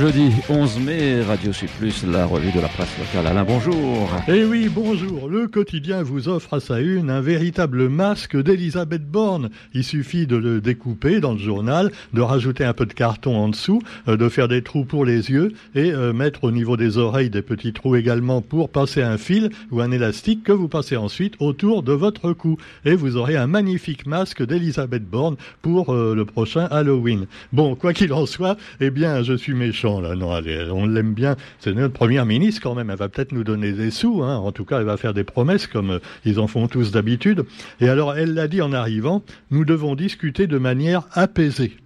jeudi 11 mai, Radio Sud Plus, la revue de la presse locale. Alain, bonjour. Eh oui, bonjour. Le quotidien vous offre à sa une un véritable masque d'Elisabeth Borne. Il suffit de le découper dans le journal, de rajouter un peu de carton en dessous, euh, de faire des trous pour les yeux et euh, mettre au niveau des oreilles des petits trous également pour passer un fil ou un élastique que vous passez ensuite autour de votre cou. Et vous aurez un magnifique masque d'Elisabeth Borne pour euh, le prochain Halloween. Bon, quoi qu'il en soit, eh bien, je suis méchant Non, on l'aime bien. C'est notre première ministre quand même. Elle va peut-être nous donner des sous. Hein. En tout cas, elle va faire des promesses comme euh, ils en font tous d'habitude. Et alors, elle l'a dit en arrivant, nous devons discuter de manière apaisée.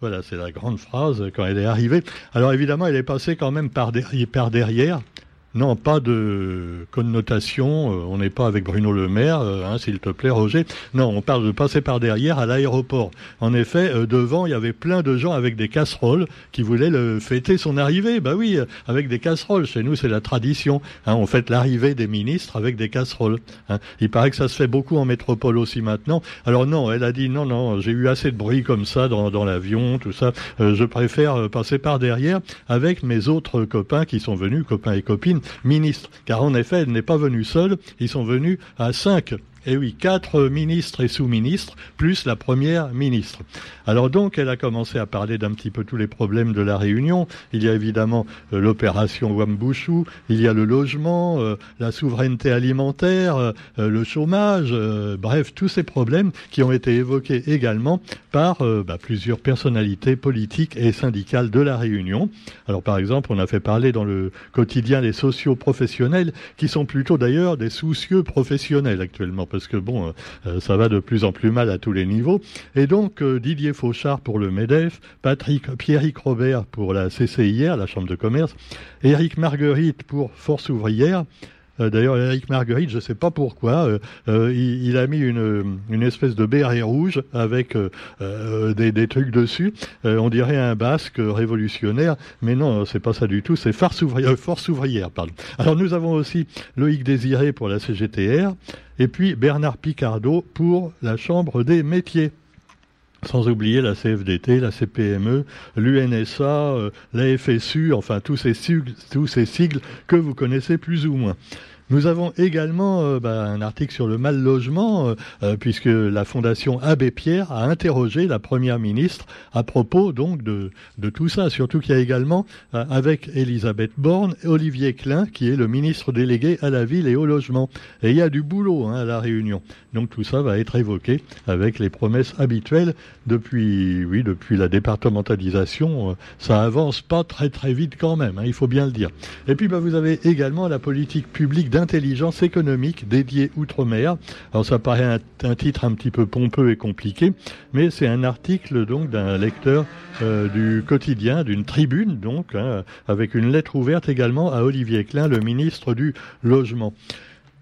Voilà, c'est la grande phrase quand elle est arrivée. Alors évidemment, elle est passée quand même par derrière. Non, pas de connotation. Euh, on n'est pas avec Bruno Le Maire, euh, hein, s'il te plaît, Roger. Non, on parle de passer par derrière à l'aéroport. En effet, euh, devant, il y avait plein de gens avec des casseroles qui voulaient le fêter son arrivée. Bah oui, avec des casseroles. Chez nous, c'est la tradition. Hein, on fête l'arrivée des ministres avec des casseroles. Hein. Il paraît que ça se fait beaucoup en métropole aussi maintenant. Alors non, elle a dit non, non, j'ai eu assez de bruit comme ça dans, dans l'avion, tout ça. je préfère passer par derrière avec mes autres copains qui sont venus, copains et copines ministre. Car en effet, elle n'est pas venue seule, ils sont venus à cinq. Et oui, quatre ministres et sous-ministres, plus la première ministre. Alors donc, elle a commencé à parler d'un petit peu tous les problèmes de la Réunion. Il y a évidemment euh, l'opération Wambushu, il y a le logement, euh, la souveraineté alimentaire, euh, le chômage, bref, tous ces problèmes qui ont été évoqués également par bah, plusieurs personnalités politiques et syndicales de la Réunion. Alors par exemple, on a fait parler dans le quotidien les sociaux-professionnels, qui sont plutôt d'ailleurs des soucieux professionnels actuellement parce que bon, euh, ça va de plus en plus mal à tous les niveaux. Et donc euh, Didier Fauchard pour le MEDEF, Patrick Pierrick Robert pour la CCIR, la Chambre de commerce, Éric Marguerite pour Force ouvrière. Euh, d'ailleurs, Eric Marguerite, je ne sais pas pourquoi, il, a mis une, une, espèce de béret rouge avec des, des, trucs dessus. on dirait un basque révolutionnaire, mais non, c'est pas ça du tout. C'est Force ouvrière, Force ouvrière. Alors nous avons aussi Loïc Désiré pour la CGTR et puis Bernard Picardo pour la Chambre des métiers. Sans oublier la CFDT, la CPME, l'UNSA, euh, la FSU, enfin tous ces, tous ces sigles que vous connaissez plus ou moins. Nous avons également euh, bah, un article sur le mal logement, euh, euh, puisque la Fondation Abbé Pierre a interrogé la Première ministre à propos donc de, tout ça. Surtout qu'il y a également, avec Elisabeth Borne, Olivier Klein, qui est le ministre délégué à la ville et au logement. Et il y a du boulot hein, à la Réunion. Donc tout ça va être évoqué avec les promesses habituelles depuis, oui, depuis la départementalisation. ça avance pas très très vite quand même, hein, il faut bien le dire. Et puis bah, vous avez également la politique publique intelligence économique dédiée outre-mer. Alors ça paraît un, titre un petit peu pompeux et compliqué, mais c'est un article donc d'un lecteur euh, du quotidien, d'une tribune donc, hein, avec une lettre ouverte également à Olivier Klein, le ministre du Logement.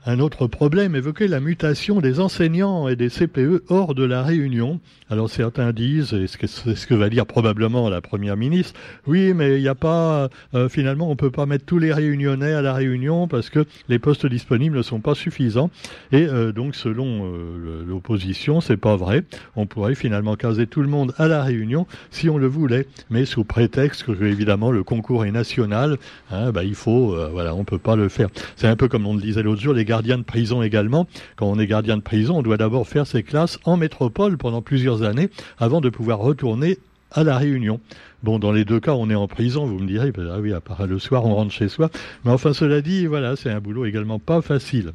Un autre problème évoquait la mutation des enseignants et des CPE hors de la Réunion. Alors certains disent, et c'est ce que va dire probablement la Première ministre, oui, mais il n'y a pas, euh, finalement, on ne peut pas mettre tous les Réunionnais à la Réunion parce que les postes disponibles ne sont pas suffisants. Et euh, donc, selon euh, l'opposition, c'est pas vrai. On pourrait finalement caser tout le monde à la Réunion si on le voulait, mais sous prétexte que évidemment le concours est national. Hein, bah, il faut, voilà, on peut pas le faire. C'est un peu comme on le disait l'autre jour, les gardien de prison également. Quand on est gardien de prison, on doit d'abord faire ses classes en métropole pendant plusieurs années avant de pouvoir retourner à la Réunion. Bon, dans les deux cas, on est en prison, vous me direz, ah oui, à part le soir, on rentre chez soi. Mais enfin, cela dit, voilà, c'est un boulot également pas facile.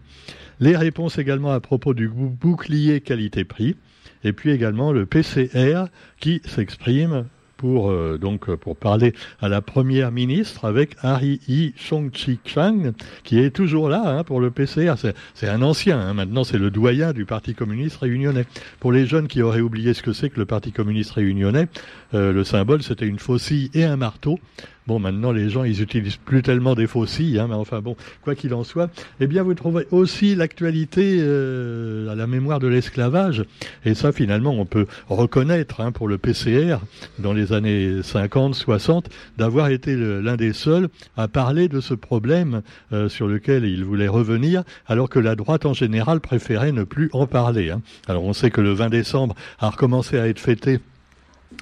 Les réponses également à propos du bouclier qualité-prix. Et puis également le PCR qui s'exprime pour euh, donc euh, pour parler à la première ministre avec Harry Yi Chong-chi Chang qui est toujours là hein, pour le PCR. C'est un ancien, hein. maintenant c'est le doyen du Parti communiste réunionnais. Pour les jeunes qui auraient oublié ce que c'est que le Parti communiste réunionnais, euh, le symbole c'était une faucille et un marteau. Bon, maintenant, les gens, ils utilisent plus tellement des faucilles, hein, mais enfin bon, quoi qu'il en soit, eh bien, vous trouvez aussi l'actualité euh, à la mémoire de l'esclavage. Et ça, finalement, on peut reconnaître hein, pour le PCR, dans les années 50, 60, d'avoir été l'un des seuls à parler de ce problème euh, sur lequel il voulait revenir, alors que la droite en général préférait ne plus en parler. Hein. Alors, on sait que le 20 décembre a recommencé à être fêté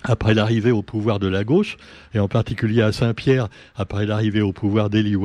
après l'arrivée au pouvoir de la gauche, et en particulier à Saint-Pierre, après l'arrivée au pouvoir d'Élie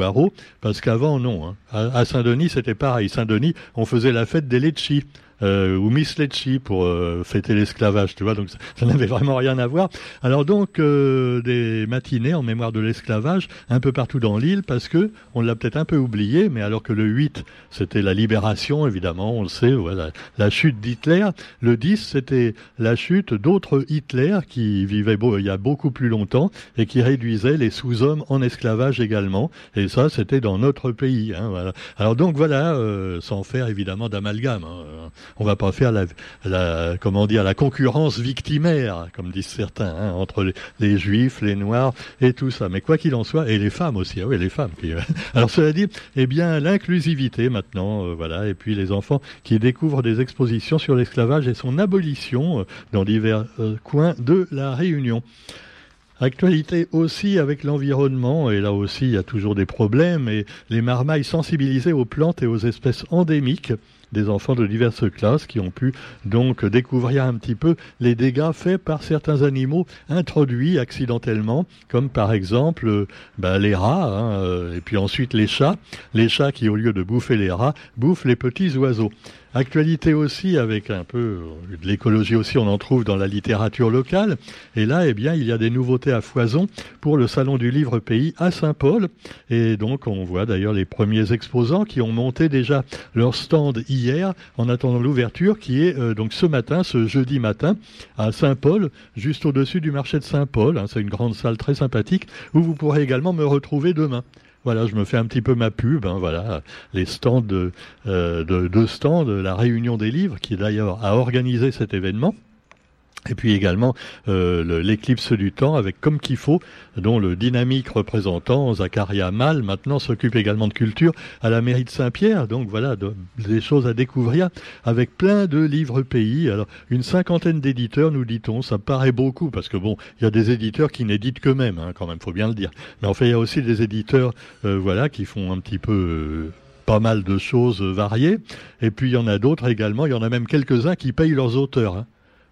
parce qu'avant, non. Hein. À, Saint-Denis, c'était pareil. Saint-Denis, on faisait la fête des Lecci. Euh, ou Miss Lecci pour euh, fêter l'esclavage, tu vois, donc ça, n'avait vraiment rien à voir. Alors donc euh, des matinées en mémoire de l'esclavage un peu partout dans l'île parce que on l'a peut-être un peu oublié, mais alors que le 8 c'était la libération évidemment, on le sait, voilà, la chute d'Hitler, le 10 c'était la chute d'autres Hitler qui vivaient il y a beaucoup plus longtemps et qui réduisaient les sous-hommes en esclavage également, et ça c'était dans notre pays. Hein, voilà. Alors donc voilà, sans faire évidemment d'amalgame. Hein, on va pas faire la, comment dire, la concurrence victimaire, comme disent certains, hein, entre les, juifs, les noirs et tout ça. Mais quoi qu'il en soit, et les femmes aussi, ah oui, les femmes. Euh, alors cela dit, eh bien l'inclusivité maintenant, euh, voilà, et puis les enfants qui découvrent des expositions sur l'esclavage et son abolition euh, dans divers coins de la Réunion. Actualité aussi avec l'environnement, et là aussi il y a toujours des problèmes, et les marmailles sensibilisées aux plantes et aux espèces endémiques des enfants de diverses classes qui ont pu donc découvrir un petit peu les dégâts faits par certains animaux introduits accidentellement, comme par exemple euh, bah, les rats, hein, euh, et puis ensuite les chats, les chats qui au lieu de bouffer les rats, bouffent les petits oiseaux. Actualité aussi avec un peu de l'écologie aussi, on en trouve dans la littérature locale. Et là, eh bien, il y a des nouveautés à foison pour le Salon du Livre Pays à Saint-Paul. Et donc, on voit d'ailleurs les premiers exposants qui ont monté déjà leur stand hier en attendant l'ouverture qui est euh, donc ce matin, ce jeudi matin, à Saint-Paul, juste au-dessus du marché de Saint-Paul. Hein. C'est une grande salle très sympathique où vous pourrez également me retrouver demain. Voilà, je me fais un petit peu ma pub. Hein, voilà, les stands de, euh, de, de stands la Réunion des livres, qui d'ailleurs a organisé cet événement. Et puis également euh, l'éclipse du temps avec Comme qu'il faut, dont le dynamique représentant Zacharia Mal maintenant s'occupe également de culture à la mairie de Saint-Pierre. Donc voilà des choses à découvrir avec plein de livres pays. Alors une cinquantaine d'éditeurs, nous dit-on, ça paraît beaucoup parce que bon, il y a des éditeurs qui n'éditent qu'eux-mêmes, hein, quand même, faut bien le dire. Mais en fait, il y a aussi des éditeurs, euh, voilà, qui font un petit peu euh, pas mal de choses variées. Et puis il y en a d'autres également. Il y en a même quelques-uns qui payent leurs auteurs. Hein.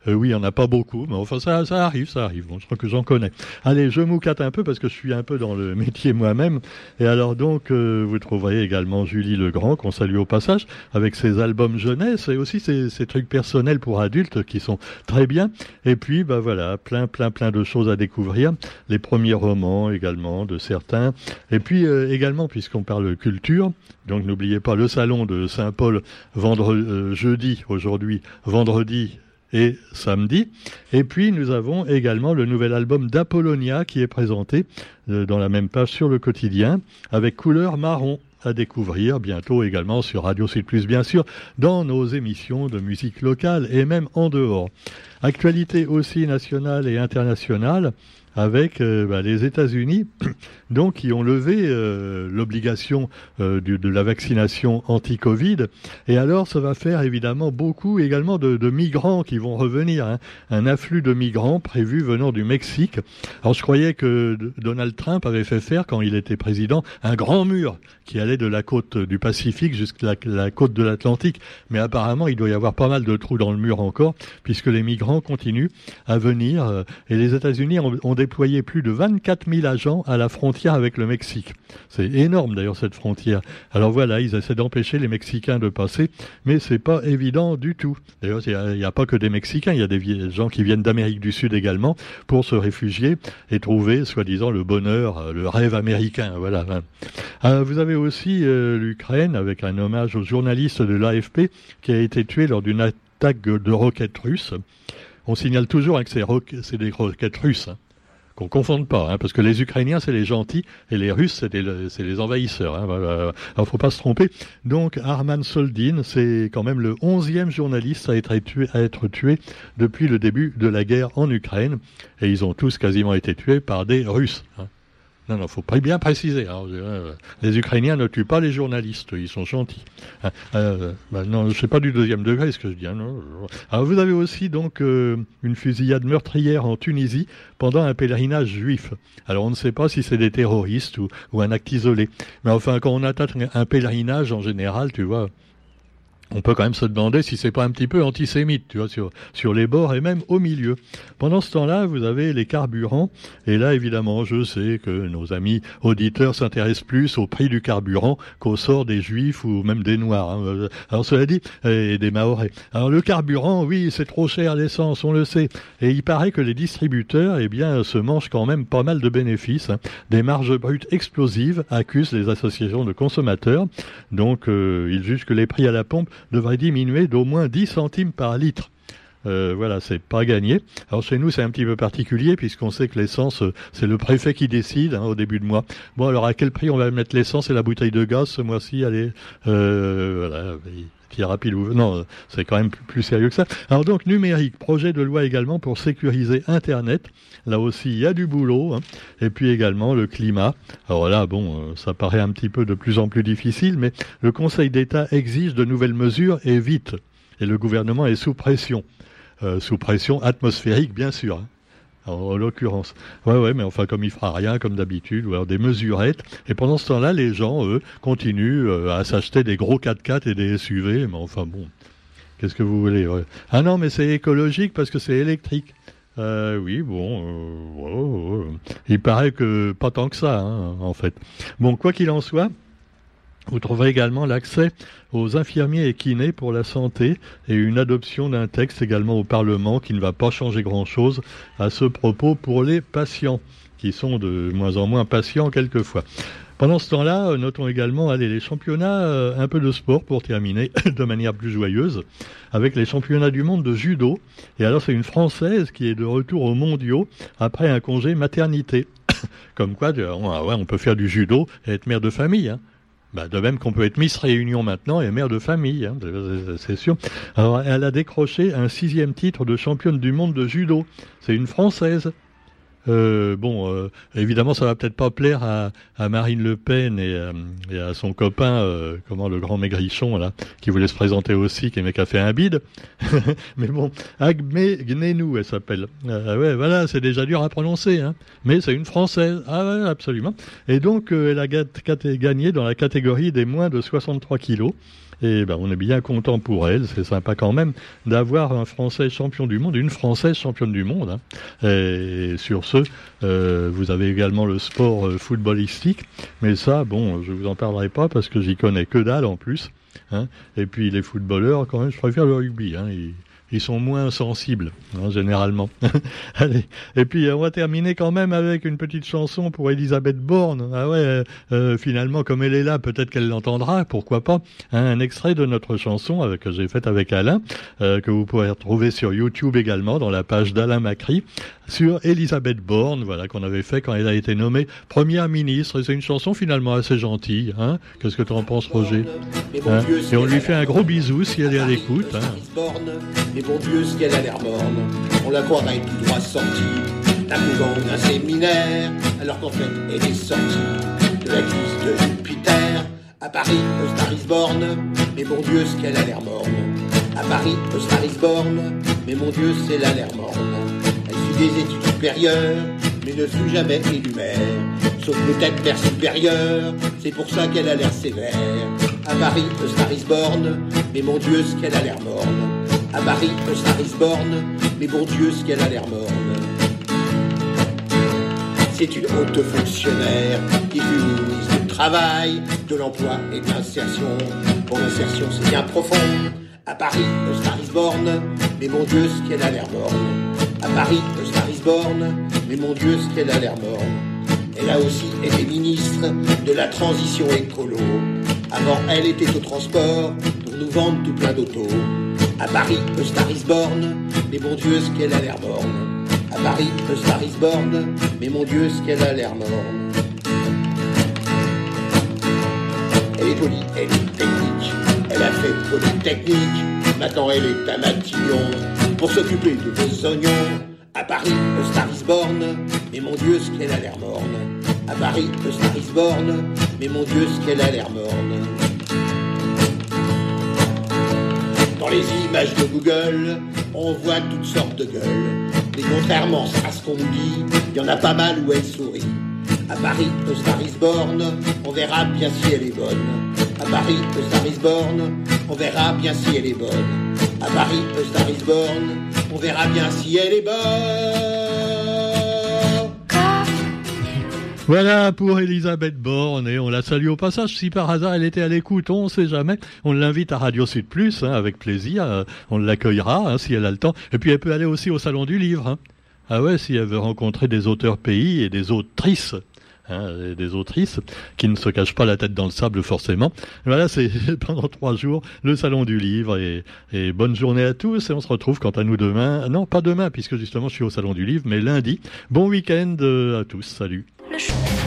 Euh, oui, il n'y en a pas beaucoup, mais enfin ça, ça arrive, ça arrive. Bon, je crois que j'en connais. Allez, je moucate un peu parce que je suis un peu dans le métier moi-même. Et alors donc, euh, vous trouverez également Julie Legrand, qu'on salue au passage, avec ses albums jeunesse et aussi ses, trucs personnels pour adultes qui sont très bien. Et puis, bah voilà, plein, plein, plein de choses à découvrir. Les premiers romans également de certains. Et puis euh, également, puisqu'on parle culture, donc n'oubliez pas le salon de Saint-Paul vendredi, jeudi, aujourd'hui, vendredi et samedi. Et puis nous avons également le nouvel album d'Apollonia qui est présenté euh, dans la même page sur le quotidien avec couleur marron à découvrir bientôt également sur Radio Sud Plus bien sûr dans nos émissions de musique locale et même en dehors. Actualité aussi nationale et internationale avec euh, bah, les États-Unis, donc qui ont levé euh, l'obligation euh, de la vaccination anti-Covid. Et alors, ça va faire évidemment beaucoup également de, migrants qui vont revenir. Hein. Un afflux de migrants prévu venant du Mexique. Alors, je croyais que Donald Trump avait fait faire, quand il était président, un grand mur qui allait de la côte du Pacifique jusqu'à la, côte de l'Atlantique. Mais apparemment, il doit y avoir pas mal de trous dans le mur encore, puisque les migrants continuent à venir. et les États-Unis ont, ont déployé plus de 24 000 agents à la frontière avec le Mexique. C'est énorme d'ailleurs cette frontière. Alors voilà, ils essaient d'empêcher les Mexicains de passer, mais c'est pas évident du tout. D'ailleurs, il n'y a, pas que des Mexicains, il y a des gens qui viennent d'Amérique du Sud également pour se réfugier et trouver, soi-disant, le bonheur, euh, le rêve américain. Voilà. Euh, vous avez aussi euh, l'Ukraine avec un hommage au journaliste de l'AFP qui a été tué lors d'une attaque de roquettes russes. On signale toujours hein, que c'est des roquettes russes. Hein qu'on confonde pas, hein, parce que les Ukrainiens c'est les gentils et les Russes c'est les, envahisseurs. Hein. Alors faut pas se tromper. Donc Arman Soldin, c'est quand même le onzième journaliste à être tué, à être tué depuis le début de la guerre en Ukraine, et ils ont tous quasiment été tués par des Russes. Hein. Non, non, faut bien préciser. Hein. Euh, les Ukrainiens ne tuent pas les journalistes, ils sont gentils. Hein. Euh, bah, non, sais pas du deuxième degré ce que je dis. Hein, Alors vous avez aussi donc euh, une fusillade meurtrière en Tunisie pendant un pèlerinage juif. Alors on ne sait pas si c'est des terroristes ou, ou, un acte isolé. Mais enfin, quand on attaque un pèlerinage en général, tu vois, on peut quand même se demander si c'est pas un petit peu antisémite, tu vois, sur, sur les bords et même au milieu. Pendant ce temps-là, vous avez les carburants, et là, évidemment, je sais que nos amis auditeurs s'intéressent plus au prix du carburant qu'au sort des juifs ou même des noirs. Hein. Alors, cela dit, et des maorais. Alors, le carburant, oui, c'est trop cher l'essence, on le sait. Et il paraît que les distributeurs, eh bien, se mangent quand même pas mal de bénéfices. Hein. Des marges brutes explosives accusent les associations de consommateurs. Donc, euh, ils jugent que les prix à la pompe devrait diminuer d'au moins 10 centimes par litre. Euh, voilà, c'est pas gagné. Alors chez nous, c'est un petit peu particulier puisqu'on sait que l'essence, euh, c'est le préfet qui décide hein, au début de mois. Bon, alors à quel prix on va mettre l'essence et la bouteille de gaz ce mois-ci? Allez, euh, voilà, qui rapide ou non, c'est quand même plus sérieux que ça. Alors donc numérique, projet de loi également pour sécuriser Internet. Là aussi, il y a du boulot. Hein. Et puis également le climat. Alors là, bon, euh, ça paraît un petit peu de plus en plus difficile, mais le Conseil d'État exige de nouvelles mesures et vite. Et le gouvernement est sous pression, euh, sous pression atmosphérique bien sûr. Hein en, l'occurrence. Ouais, ouais, mais enfin, comme il fera rien, comme d'habitude, ou alors des mesurettes. Et pendant ce temps-là, les gens, eux, continuent euh, à s'acheter des gros 4x4 et des SUV. Mais enfin, bon, qu'est-ce que vous voulez Ah non, mais c'est écologique parce que c'est électrique. Euh, oui, bon, euh, il paraît que pas tant que ça, hein, en fait. Bon, quoi qu'il en soit, vous trouverez également l'accès aux infirmiers et kinés pour la santé et une adoption d'un texte également au Parlement qui ne va pas changer grand-chose à ce propos pour les patients, qui sont de moins en moins patients quelquefois. Pendant ce temps-là, notons également allez, les championnats, euh, un peu de sport pour terminer de manière plus joyeuse, avec les championnats du monde de judo. Et alors c'est une Française qui est de retour aux mondiaux après un congé maternité. Comme quoi, on peut faire du judo et être mère de famille. Hein. Bah, de même qu'on peut être Miss Réunion maintenant et mère de famille, hein, c'est sûr. Alors, elle a décroché un sixième titre de championne du monde de judo. C'est une Française. Euh, bon, euh, évidemment, ça va peut-être pas plaire à, à, Marine Le Pen et, euh, et à son copain, euh, comment le grand maigrichon là, qui voulait se présenter aussi, qui mec a fait un bide. mais bon, Agme Gnenou, elle s'appelle. Euh, ouais, voilà, c'est déjà dur à prononcer, hein. Mais c'est une française. Ah ouais, absolument. Et donc, elle a gagné dans la catégorie des moins de 63 kilos. Et ben, on est bien content pour elle. C'est sympa quand même d'avoir un Français champion du monde, une Française championne du monde. Hein. Et sur ce, euh, vous avez également le sport euh, footballistique. Mais ça, bon, je vous en parlerai pas parce que j'y connais que dalle en plus. Hein. Et puis les footballeurs, quand même, je préfère le rugby. Hein sont moins sensibles, hein, généralement. Allez. Et puis, on va terminer quand même avec une petite chanson pour Elisabeth Borne. Ah ouais, euh, finalement, comme elle est là, peut-être qu'elle l'entendra, pourquoi pas. Hein, un extrait de notre chanson avec, que j'ai faite avec Alain, euh, que vous pourrez retrouver sur YouTube également, dans la page d'Alain Macri, sur Elisabeth Borne, voilà, qu'on avait fait quand elle a été nommée première ministre. C'est une chanson finalement assez gentille. Hein Qu'est-ce que tu en penses, Roger hein Et on lui fait un gros bisou si elle est à l'écoute. Bon Dieu, ce qu'elle a l'air morne. On la croirait tout droit sortie d'un couvent d'un séminaire, alors qu'en fait, elle est sortie de la de Jupiter. À Paris, Starisborn, mais bon Dieu, ce qu'elle a l'air morne. À Paris, Starisborn, mais mon Dieu, c'est la l'air morne. Elle suit des études supérieures, mais ne fut jamais élue mère. Sauf peut-être père supérieur, c'est pour ça qu'elle a l'air sévère. À Paris, Starisborn, mais mon Dieu, ce qu'elle a l'air morne à Paris, Starisborn, mais bon Dieu, ce qu'elle a l'air morne. C'est une haute fonctionnaire qui fut ministre du Travail, de l'Emploi et de l'Insertion. Pour l'insertion, c'est bien profond. À Paris, Starisborn, mais mon Dieu, ce qu'elle a l'air morne. À Paris, Starisborn, mais mon Dieu, ce qu'elle a l'air morne. Elle a aussi été ministre de la transition écolo. Avant, elle était au transport pour nous vendre tout plein d'autos. À Paris, Starisborn, mais mon Dieu, ce qu'elle a l'air morne. À Paris, Starisborn, mais mon Dieu, ce qu'elle a l'air morne. Elle est jolie, elle est technique, elle a fait polytechnique, maintenant elle est à Matignon pour s'occuper de vos oignons. À Paris, Starisborn, mais mon Dieu, ce qu'elle a l'air morne. À Paris, Starisborn, mais mon Dieu, ce qu'elle a l'air morne. Dans les images de Google, on voit toutes sortes de gueules. Mais contrairement à ce qu'on nous dit, il y en a pas mal où elle sourit. À Paris, Starisborn, on verra bien si elle est bonne. À Paris, Star is born, on verra bien si elle est bonne. À Paris, Star is born, on verra bien si elle est bonne. Voilà pour Elisabeth Borne et on la salue au passage. Si par hasard elle était à l'écoute, on ne sait jamais. On l'invite à Radio Sud Plus hein, avec plaisir. Euh, on l'accueillera hein, si elle a le temps. Et puis elle peut aller aussi au salon du livre. Hein. Ah ouais, si elle veut rencontrer des auteurs pays et des autrices. Hein, des autrices qui ne se cachent pas la tête dans le sable forcément. Voilà, c'est pendant trois jours le salon du livre et, et, bonne journée à tous et on se retrouve quant à nous demain. Non, pas demain puisque justement je suis au salon du livre, mais lundi. Bon week-end euh, à tous. Salut. publish.